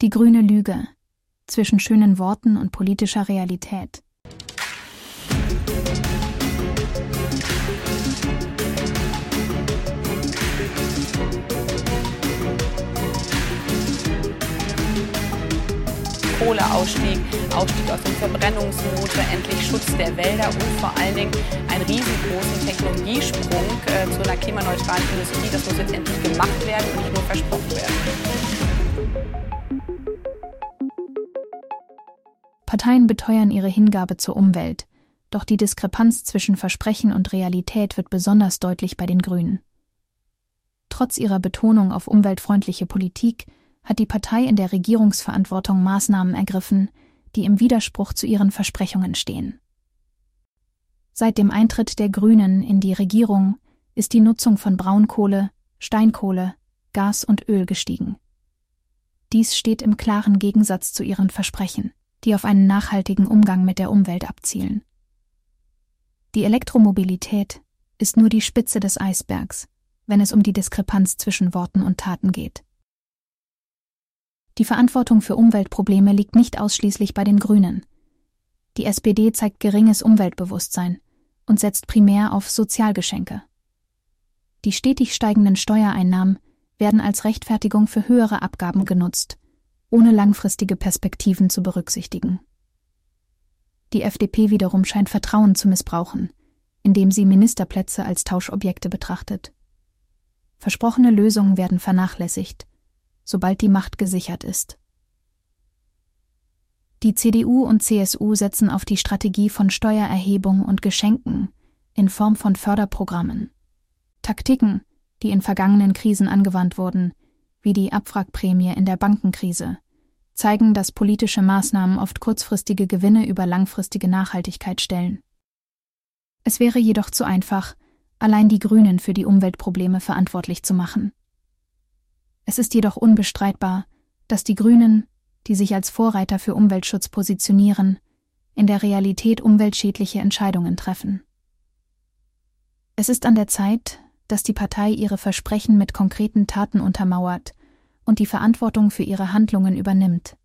Die grüne Lüge zwischen schönen Worten und politischer Realität. Kohleausstieg, Ausstieg aus dem Verbrennungsmotor, endlich Schutz der Wälder und vor allen Dingen einen riesengroßen Technologiesprung äh, zu einer klimaneutralen Industrie. Das muss jetzt endlich gemacht werden und nicht nur versprochen werden. Parteien beteuern ihre Hingabe zur Umwelt, doch die Diskrepanz zwischen Versprechen und Realität wird besonders deutlich bei den Grünen. Trotz ihrer Betonung auf umweltfreundliche Politik hat die Partei in der Regierungsverantwortung Maßnahmen ergriffen, die im Widerspruch zu ihren Versprechungen stehen. Seit dem Eintritt der Grünen in die Regierung ist die Nutzung von Braunkohle, Steinkohle, Gas und Öl gestiegen. Dies steht im klaren Gegensatz zu ihren Versprechen, die auf einen nachhaltigen Umgang mit der Umwelt abzielen. Die Elektromobilität ist nur die Spitze des Eisbergs, wenn es um die Diskrepanz zwischen Worten und Taten geht. Die Verantwortung für Umweltprobleme liegt nicht ausschließlich bei den Grünen. Die SPD zeigt geringes Umweltbewusstsein und setzt primär auf Sozialgeschenke. Die stetig steigenden Steuereinnahmen werden als Rechtfertigung für höhere Abgaben genutzt, ohne langfristige Perspektiven zu berücksichtigen. Die FDP wiederum scheint Vertrauen zu missbrauchen, indem sie Ministerplätze als Tauschobjekte betrachtet. Versprochene Lösungen werden vernachlässigt sobald die Macht gesichert ist. Die CDU und CSU setzen auf die Strategie von Steuererhebung und Geschenken in Form von Förderprogrammen. Taktiken, die in vergangenen Krisen angewandt wurden, wie die Abwrackprämie in der Bankenkrise, zeigen, dass politische Maßnahmen oft kurzfristige Gewinne über langfristige Nachhaltigkeit stellen. Es wäre jedoch zu einfach, allein die Grünen für die Umweltprobleme verantwortlich zu machen. Es ist jedoch unbestreitbar, dass die Grünen, die sich als Vorreiter für Umweltschutz positionieren, in der Realität umweltschädliche Entscheidungen treffen. Es ist an der Zeit, dass die Partei ihre Versprechen mit konkreten Taten untermauert und die Verantwortung für ihre Handlungen übernimmt.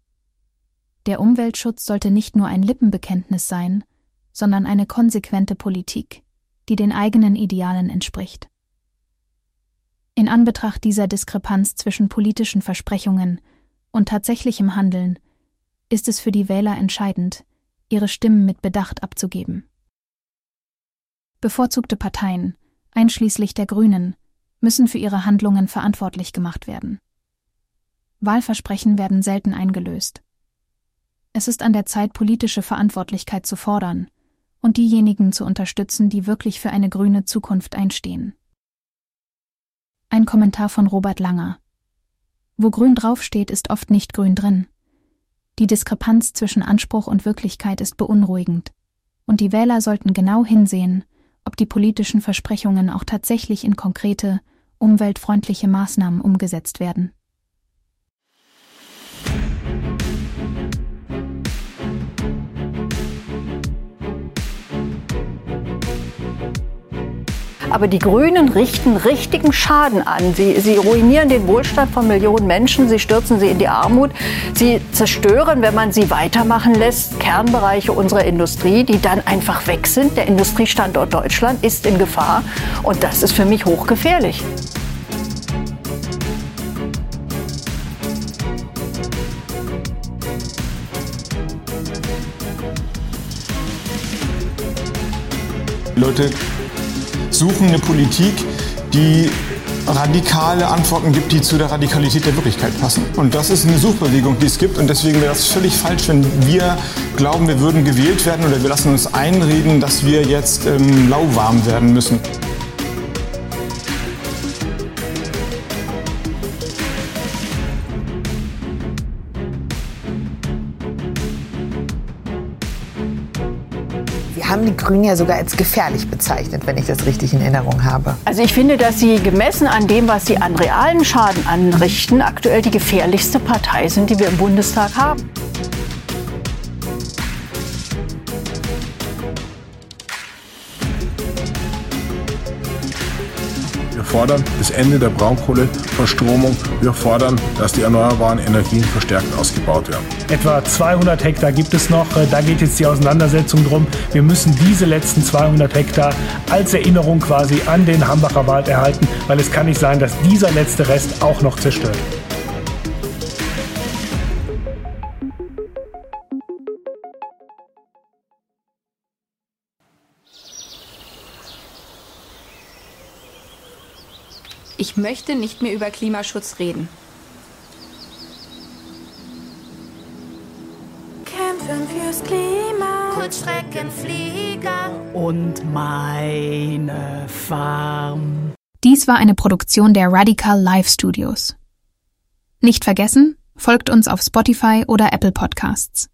Der Umweltschutz sollte nicht nur ein Lippenbekenntnis sein, sondern eine konsequente Politik, die den eigenen Idealen entspricht. In Anbetracht dieser Diskrepanz zwischen politischen Versprechungen und tatsächlichem Handeln ist es für die Wähler entscheidend, ihre Stimmen mit Bedacht abzugeben. Bevorzugte Parteien, einschließlich der Grünen, müssen für ihre Handlungen verantwortlich gemacht werden. Wahlversprechen werden selten eingelöst. Es ist an der Zeit, politische Verantwortlichkeit zu fordern und diejenigen zu unterstützen, die wirklich für eine grüne Zukunft einstehen. Ein Kommentar von Robert Langer. Wo grün draufsteht, ist oft nicht grün drin. Die Diskrepanz zwischen Anspruch und Wirklichkeit ist beunruhigend, und die Wähler sollten genau hinsehen, ob die politischen Versprechungen auch tatsächlich in konkrete, umweltfreundliche Maßnahmen umgesetzt werden. Aber die Grünen richten richtigen Schaden an. Sie, sie ruinieren den Wohlstand von Millionen Menschen, sie stürzen sie in die Armut, sie zerstören, wenn man sie weitermachen lässt, Kernbereiche unserer Industrie, die dann einfach weg sind. Der Industriestandort Deutschland ist in Gefahr und das ist für mich hochgefährlich. Leute suchen eine Politik, die radikale Antworten gibt, die zu der Radikalität der Wirklichkeit passen. Und das ist eine Suchbewegung, die es gibt. Und deswegen wäre das völlig falsch, wenn wir glauben, wir würden gewählt werden oder wir lassen uns einreden, dass wir jetzt ähm, lauwarm werden müssen. Haben die Grünen ja sogar als gefährlich bezeichnet, wenn ich das richtig in Erinnerung habe. Also ich finde, dass sie gemessen an dem, was sie an realen Schaden anrichten, aktuell die gefährlichste Partei sind, die wir im Bundestag haben. Wir fordern das Ende der Braunkohleverstromung. Wir fordern, dass die erneuerbaren Energien verstärkt ausgebaut werden. Etwa 200 Hektar gibt es noch. Da geht jetzt die Auseinandersetzung drum. Wir müssen diese letzten 200 Hektar als Erinnerung quasi an den Hambacher Wald erhalten, weil es kann nicht sein, dass dieser letzte Rest auch noch zerstört. Ich möchte nicht mehr über Klimaschutz reden. Kämpfen fürs Klima, Kurzstreckenflieger und meine Farm. Dies war eine Produktion der Radical Live Studios. Nicht vergessen, folgt uns auf Spotify oder Apple Podcasts.